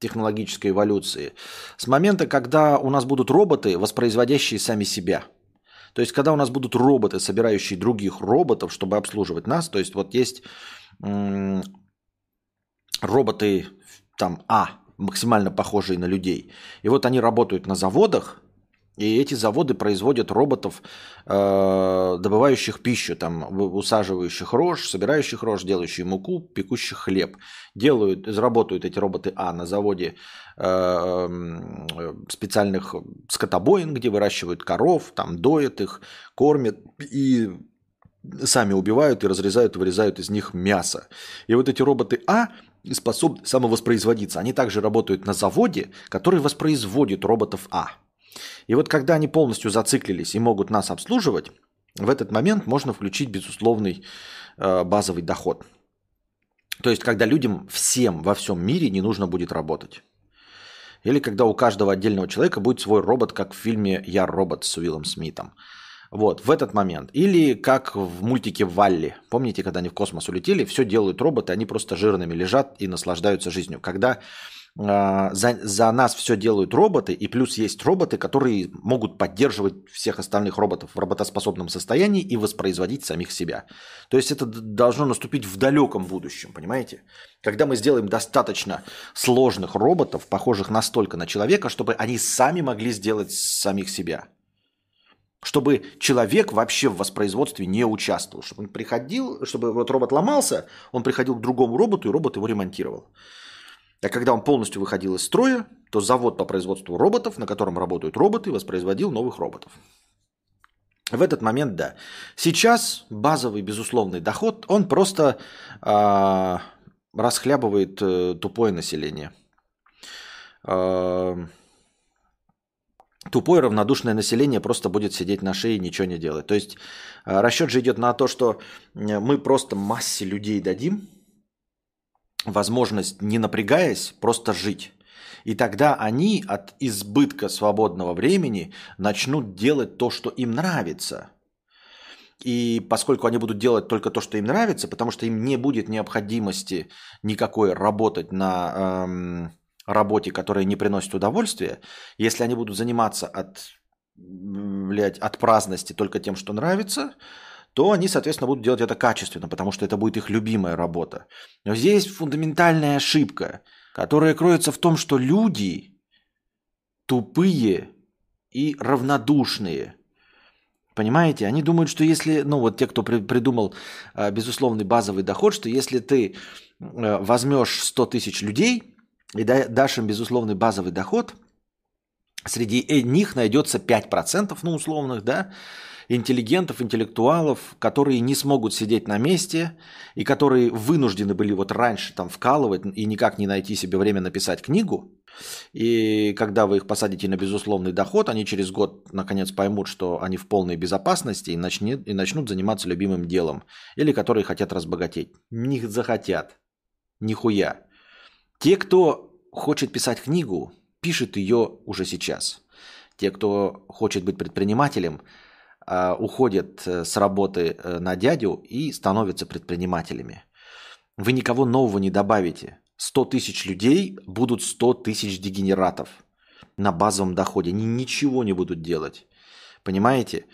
технологической эволюции. С момента, когда у нас будут роботы, воспроизводящие сами себя. То есть, когда у нас будут роботы, собирающие других роботов, чтобы обслуживать нас. То есть, вот есть роботы там А, максимально похожие на людей. И вот они работают на заводах, и эти заводы производят роботов, э, добывающих пищу, там, усаживающих рожь, собирающих рожь, делающих муку, пекущих хлеб. Делают, заработают эти роботы А на заводе э, специальных скотобоин, где выращивают коров, там, доят их, кормят и сами убивают и разрезают вырезают из них мясо. И вот эти роботы А способны самовоспроизводиться. Они также работают на заводе, который воспроизводит роботов А. И вот когда они полностью зациклились и могут нас обслуживать, в этот момент можно включить безусловный э, базовый доход. То есть, когда людям всем во всем мире не нужно будет работать. Или когда у каждого отдельного человека будет свой робот, как в фильме «Я робот» с Уиллом Смитом. Вот, в этот момент. Или как в мультике «Валли». Помните, когда они в космос улетели, все делают роботы, они просто жирными лежат и наслаждаются жизнью. Когда за, за нас все делают роботы, и плюс есть роботы, которые могут поддерживать всех остальных роботов в работоспособном состоянии и воспроизводить самих себя. То есть это должно наступить в далеком будущем, понимаете? Когда мы сделаем достаточно сложных роботов, похожих настолько на человека, чтобы они сами могли сделать самих себя. Чтобы человек вообще в воспроизводстве не участвовал. Чтобы он приходил, чтобы вот робот ломался, он приходил к другому роботу, и робот его ремонтировал. А когда он полностью выходил из строя, то завод по производству роботов, на котором работают роботы, воспроизводил новых роботов. В этот момент, да. Сейчас базовый безусловный доход, он просто э, расхлябывает э, тупое население. Э, тупое равнодушное население просто будет сидеть на шее и ничего не делать. То есть э, расчет же идет на то, что мы просто массе людей дадим, возможность, не напрягаясь, просто жить. И тогда они от избытка свободного времени начнут делать то, что им нравится. И поскольку они будут делать только то, что им нравится, потому что им не будет необходимости никакой работать на эм, работе, которая не приносит удовольствия, если они будут заниматься от, блядь, от праздности только тем, что нравится, то они, соответственно, будут делать это качественно, потому что это будет их любимая работа. Но здесь фундаментальная ошибка, которая кроется в том, что люди тупые и равнодушные. Понимаете? Они думают, что если, ну вот те, кто при, придумал э, безусловный базовый доход, что если ты э, возьмешь 100 тысяч людей и да, дашь им безусловный базовый доход, среди них найдется 5%, ну условных, да, интеллигентов, интеллектуалов, которые не смогут сидеть на месте и которые вынуждены были вот раньше там вкалывать и никак не найти себе время написать книгу. И когда вы их посадите на безусловный доход, они через год наконец поймут, что они в полной безопасности и, начнет, и начнут заниматься любимым делом. Или которые хотят разбогатеть. Не захотят. Нихуя. Те, кто хочет писать книгу, пишет ее уже сейчас. Те, кто хочет быть предпринимателем, уходят э, с работы э, на дядю и становятся предпринимателями. Вы никого нового не добавите. 100 тысяч людей будут 100 тысяч дегенератов на базовом доходе. Они ничего не будут делать. Понимаете?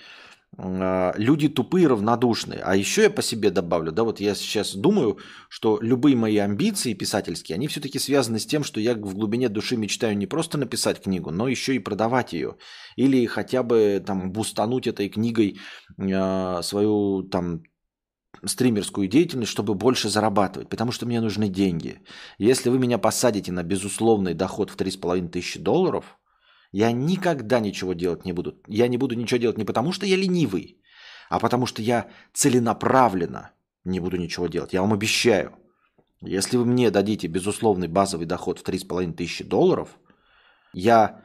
А, люди тупые, равнодушные. А еще я по себе добавлю, да, вот я сейчас думаю, что любые мои амбиции писательские, они все-таки связаны с тем, что я в глубине души мечтаю не просто написать книгу, но еще и продавать ее. Или хотя бы там бустануть этой книгой э, свою там стримерскую деятельность, чтобы больше зарабатывать, потому что мне нужны деньги. Если вы меня посадите на безусловный доход в 3,5 тысячи долларов – я никогда ничего делать не буду. Я не буду ничего делать не потому, что я ленивый, а потому что я целенаправленно не буду ничего делать. Я вам обещаю. Если вы мне дадите безусловный базовый доход в 3,5 тысячи долларов, я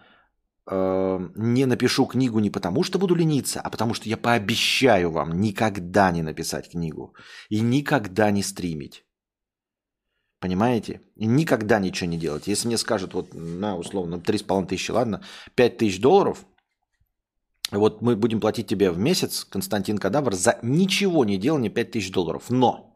э, не напишу книгу не потому, что буду лениться, а потому что я пообещаю вам никогда не написать книгу и никогда не стримить. Понимаете? И никогда ничего не делать. Если мне скажут, вот на условно 3,5 тысячи, ладно, 5 тысяч долларов, вот мы будем платить тебе в месяц, Константин Кадавр, за ничего не делание 5 тысяч долларов. Но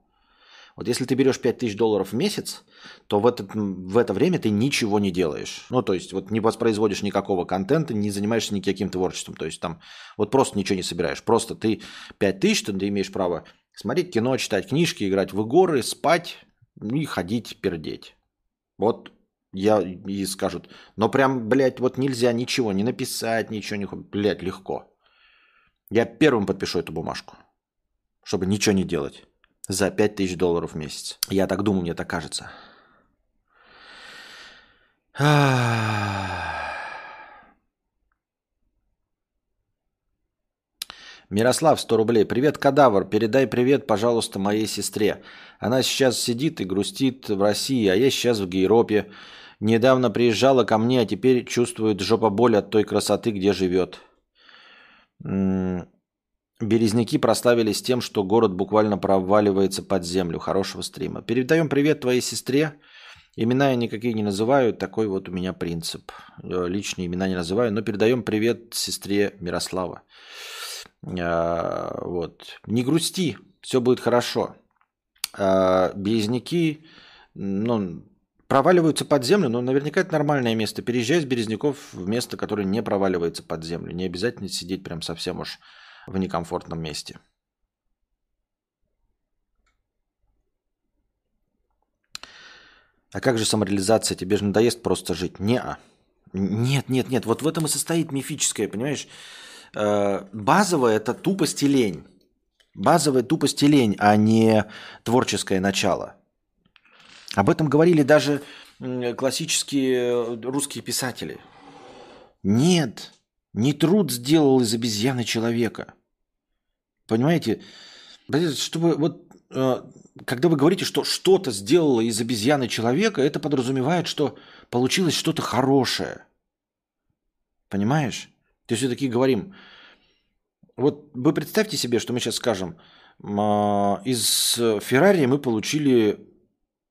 вот если ты берешь 5 тысяч долларов в месяц, то в, этот, в это время ты ничего не делаешь. Ну, то есть вот не воспроизводишь никакого контента, не занимаешься никаким творчеством. То есть там вот просто ничего не собираешь. Просто ты 5 тысяч, ты имеешь право смотреть кино, читать книжки, играть в игры, спать, и ходить пердеть. Вот я и скажут, но прям, блядь, вот нельзя ничего не написать, ничего не... Блядь, легко. Я первым подпишу эту бумажку, чтобы ничего не делать. За 5000 долларов в месяц. Я так думаю, мне так кажется. Мирослав, 100 рублей. Привет, кадавр. Передай привет, пожалуйста, моей сестре. Она сейчас сидит и грустит в России, а я сейчас в Гейропе. Недавно приезжала ко мне, а теперь чувствует жопа боль от той красоты, где живет. Березники прославились тем, что город буквально проваливается под землю. Хорошего стрима. Передаем привет твоей сестре. Имена я никакие не называю, такой вот у меня принцип. Личные имена не называю, но передаем привет сестре Мирослава. А, вот. Не грусти, все будет хорошо. А, Березники, ну, проваливаются под землю, но наверняка это нормальное место. Переезжай с Березняков в место, которое не проваливается под землю. Не обязательно сидеть прям совсем уж в некомфортном месте. А как же самореализация? Тебе же надоест просто жить. Не -а. Нет, нет, нет. Вот в этом и состоит мифическое, понимаешь? Э, базовое – это тупость и лень. Базовая тупость и лень, а не творческое начало. Об этом говорили даже классические русские писатели. Нет, не труд сделал из обезьяны человека. Понимаете? Чтобы вот э, когда вы говорите, что что-то сделало из обезьяны человека, это подразумевает, что получилось что-то хорошее. Понимаешь? То есть все-таки говорим, вот вы представьте себе, что мы сейчас скажем, а, из Феррари мы получили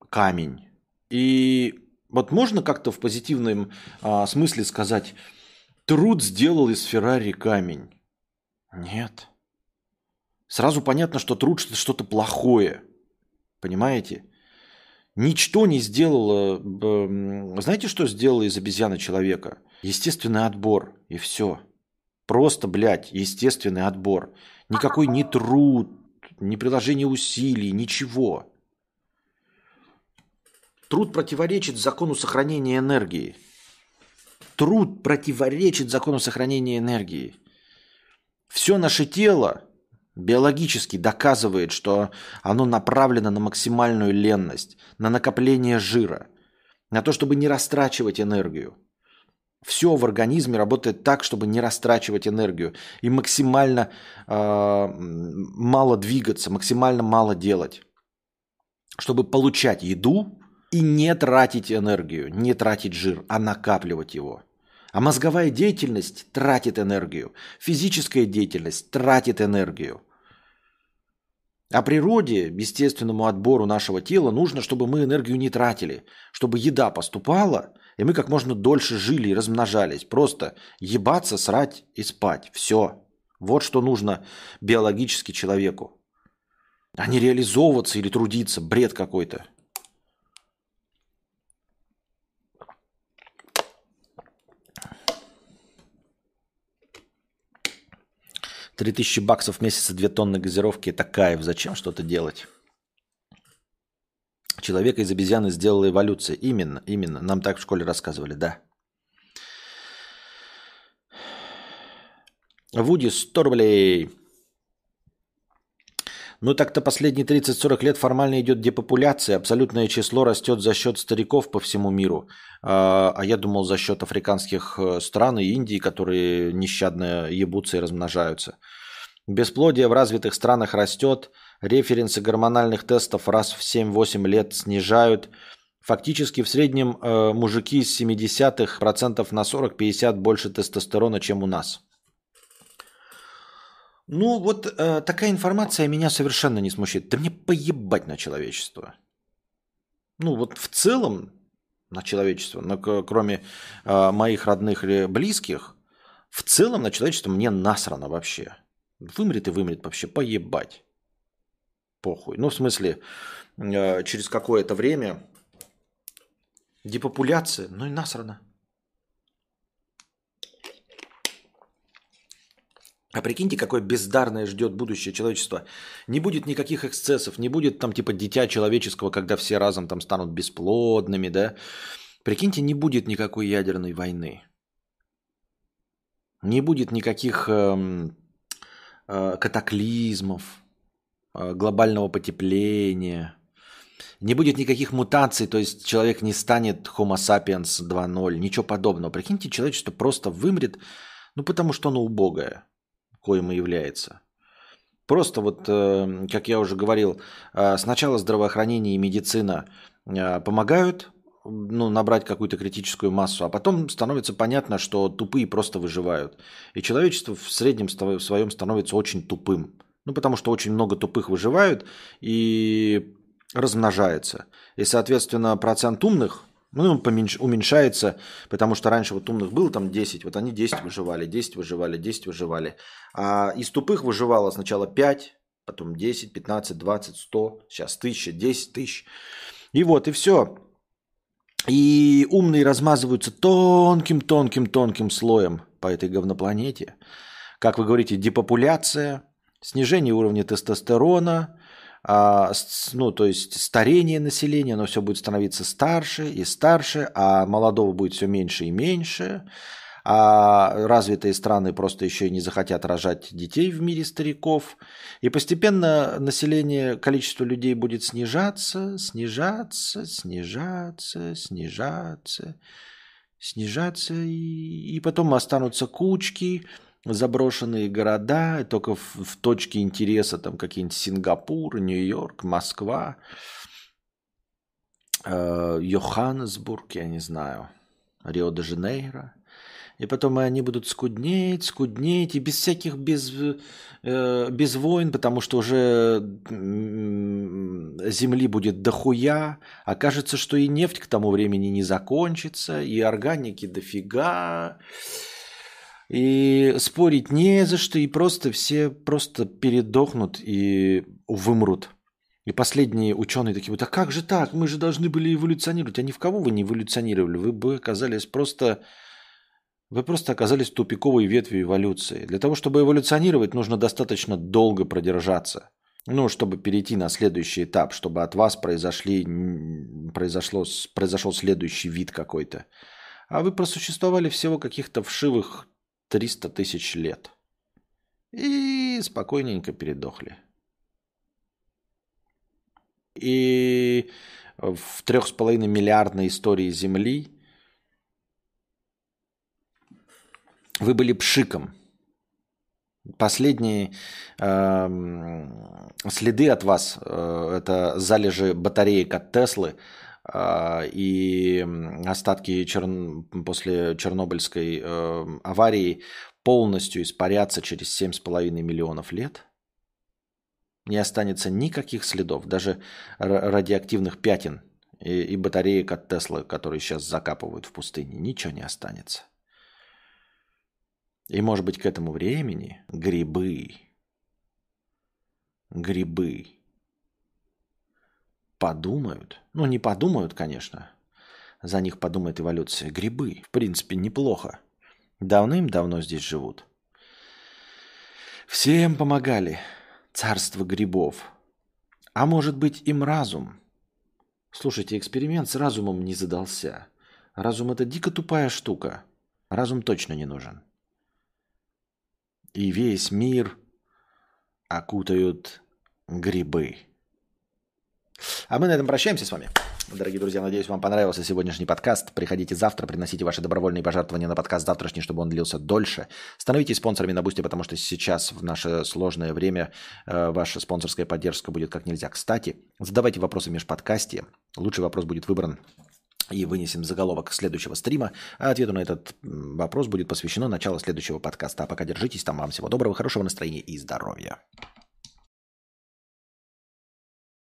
камень. И вот можно как-то в позитивном а, смысле сказать, труд сделал из Феррари камень? Нет. Сразу понятно, что труд что-то плохое – Понимаете? Ничто не сделало... Знаете, что сделало из обезьяны человека? Естественный отбор. И все. Просто, блядь, естественный отбор. Никакой ни труд, ни приложение усилий, ничего. Труд противоречит закону сохранения энергии. Труд противоречит закону сохранения энергии. Все наше тело биологически доказывает, что оно направлено на максимальную ленность, на накопление жира, на то, чтобы не растрачивать энергию. Все в организме работает так, чтобы не растрачивать энергию и максимально э, мало двигаться, максимально мало делать, чтобы получать еду и не тратить энергию, не тратить жир, а накапливать его. А мозговая деятельность тратит энергию. Физическая деятельность тратит энергию. А природе, естественному отбору нашего тела нужно, чтобы мы энергию не тратили, чтобы еда поступала, и мы как можно дольше жили и размножались. Просто ебаться, срать и спать. Все. Вот что нужно биологически человеку. А не реализовываться или трудиться. Бред какой-то. 3000 баксов в месяц и 2 тонны газировки – это кайф. Зачем что-то делать? Человека из обезьяны сделала эволюция. Именно, именно. Нам так в школе рассказывали, да. Вуди 100 рублей. Ну так-то последние 30-40 лет формально идет депопуляция. Абсолютное число растет за счет стариков по всему миру. А, а я думал за счет африканских э, стран и Индии, которые нещадно ебутся и размножаются. Бесплодие в развитых странах растет. Референсы гормональных тестов раз в 7-8 лет снижают. Фактически в среднем э, мужики с 70-х процентов на 40-50 больше тестостерона, чем у нас. Ну, вот э, такая информация меня совершенно не смущает. Да мне поебать на человечество. Ну, вот в целом на человечество, но кроме э, моих родных или близких, в целом на человечество мне насрано вообще. Вымрет и вымрет вообще, поебать. Похуй. Ну, в смысле, э, через какое-то время депопуляция, ну и насрано. А прикиньте, какое бездарное ждет будущее человечества. Не будет никаких эксцессов, не будет там типа дитя человеческого, когда все разом там станут бесплодными, да. Прикиньте, не будет никакой ядерной войны. Не будет никаких э, э, катаклизмов, э, глобального потепления. Не будет никаких мутаций, то есть человек не станет Homo sapiens 2.0, ничего подобного. Прикиньте, человечество просто вымрет, ну потому что оно убогое коим и является. Просто вот, э, как я уже говорил, э, сначала здравоохранение и медицина э, помогают ну, набрать какую-то критическую массу, а потом становится понятно, что тупые просто выживают. И человечество в среднем своем становится очень тупым. Ну, потому что очень много тупых выживают и размножается. И, соответственно, процент умных ну, поменьш, уменьшается, потому что раньше вот умных было там 10, вот они 10 выживали, 10 выживали, 10 выживали. А из тупых выживало сначала 5, потом 10, 15, 20, 100, сейчас 1000, 10 тысяч. И вот, и все. И умные размазываются тонким-тонким-тонким слоем по этой говнопланете. Как вы говорите, депопуляция, снижение уровня тестостерона, ну, то есть старение населения, оно все будет становиться старше и старше, а молодого будет все меньше и меньше, а развитые страны просто еще и не захотят рожать детей в мире стариков. И постепенно население, количество людей будет снижаться, снижаться, снижаться, снижаться, снижаться, и, и потом останутся кучки, заброшенные города, только в, в точке интереса там какие-нибудь Сингапур, Нью-Йорк, Москва, э, Йоханнесбург, я не знаю, Рио-де-Жанейро – и потом они будут скуднеть, скуднеть, и без всяких, без, э, без войн, потому что уже земли будет дохуя. Окажется, что и нефть к тому времени не закончится, и органики дофига. И спорить не за что, и просто все просто передохнут и вымрут. И последние ученые такие вот, а как же так? Мы же должны были эволюционировать. А ни в кого вы не эволюционировали. Вы бы оказались просто вы просто оказались тупиковой ветви эволюции. Для того, чтобы эволюционировать, нужно достаточно долго продержаться. Ну, чтобы перейти на следующий этап, чтобы от вас произошли, произошло, произошел следующий вид какой-то. А вы просуществовали всего каких-то вшивых 300 тысяч лет. И спокойненько передохли. И в трех с половиной миллиардной истории Земли Вы были пшиком. Последние э, следы от вас э, это залежи батареек от Теслы и остатки черн... после Чернобыльской э, аварии полностью испарятся через 7,5 миллионов лет. Не останется никаких следов, даже радиоактивных пятен и, и батареек от Теслы, которые сейчас закапывают в пустыне. Ничего не останется. И может быть к этому времени грибы, грибы подумают, ну не подумают, конечно, за них подумает эволюция. Грибы, в принципе, неплохо. Давным-давно здесь живут. Всем помогали. Царство грибов. А может быть им разум? Слушайте, эксперимент с разумом не задался. Разум это дико тупая штука. Разум точно не нужен и весь мир окутают грибы. А мы на этом прощаемся с вами. Дорогие друзья, надеюсь, вам понравился сегодняшний подкаст. Приходите завтра, приносите ваши добровольные пожертвования на подкаст завтрашний, чтобы он длился дольше. Становитесь спонсорами на Boosty, потому что сейчас, в наше сложное время, э, ваша спонсорская поддержка будет как нельзя кстати. Задавайте вопросы в межподкасте. Лучший вопрос будет выбран и вынесен в заголовок следующего стрима. А ответу на этот вопрос будет посвящено начало следующего подкаста. А пока держитесь там. Вам всего доброго, хорошего настроения и здоровья.